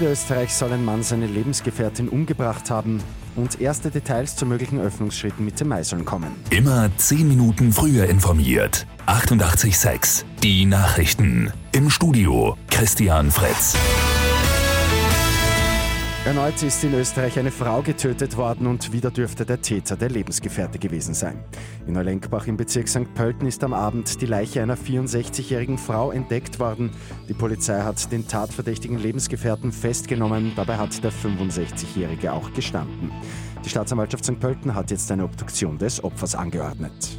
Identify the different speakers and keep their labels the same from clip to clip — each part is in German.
Speaker 1: Niederösterreich soll ein Mann seine Lebensgefährtin umgebracht haben und erste Details zu möglichen Öffnungsschritten Mitte Mai sollen kommen.
Speaker 2: Immer 10 Minuten früher informiert. 88.6 Die Nachrichten. Im Studio Christian Fritz.
Speaker 1: Erneut ist in Österreich eine Frau getötet worden und wieder dürfte der Täter der Lebensgefährte gewesen sein. In Neulenkbach im Bezirk St. Pölten ist am Abend die Leiche einer 64-jährigen Frau entdeckt worden. Die Polizei hat den tatverdächtigen Lebensgefährten festgenommen. Dabei hat der 65-jährige auch gestanden. Die Staatsanwaltschaft St. Pölten hat jetzt eine Obduktion des Opfers angeordnet.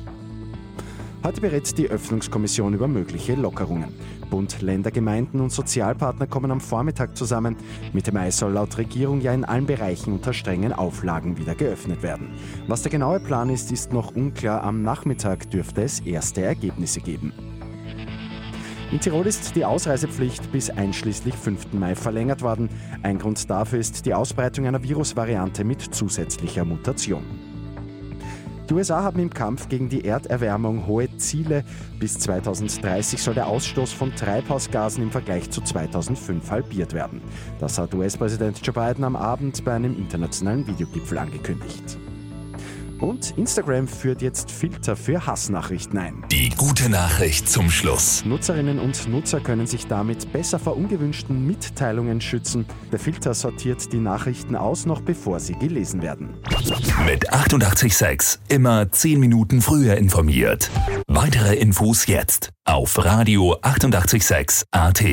Speaker 1: Heute berät die Öffnungskommission über mögliche Lockerungen. Bund, Länder, Gemeinden und Sozialpartner kommen am Vormittag zusammen. Mitte Mai soll laut Regierung ja in allen Bereichen unter strengen Auflagen wieder geöffnet werden. Was der genaue Plan ist, ist noch unklar. Am Nachmittag dürfte es erste Ergebnisse geben. In Tirol ist die Ausreisepflicht bis einschließlich 5. Mai verlängert worden. Ein Grund dafür ist die Ausbreitung einer Virusvariante mit zusätzlicher Mutation. Die USA haben im Kampf gegen die Erderwärmung hohe Ziele. Bis 2030 soll der Ausstoß von Treibhausgasen im Vergleich zu 2005 halbiert werden. Das hat US-Präsident Joe Biden am Abend bei einem internationalen Videogipfel angekündigt. Und Instagram führt jetzt Filter für Hassnachrichten ein.
Speaker 2: Die gute Nachricht zum Schluss.
Speaker 1: Nutzerinnen und Nutzer können sich damit besser vor ungewünschten Mitteilungen schützen. Der Filter sortiert die Nachrichten aus, noch bevor sie gelesen werden.
Speaker 2: Mit 886 immer 10 Minuten früher informiert. Weitere Infos jetzt auf Radio 886 AT.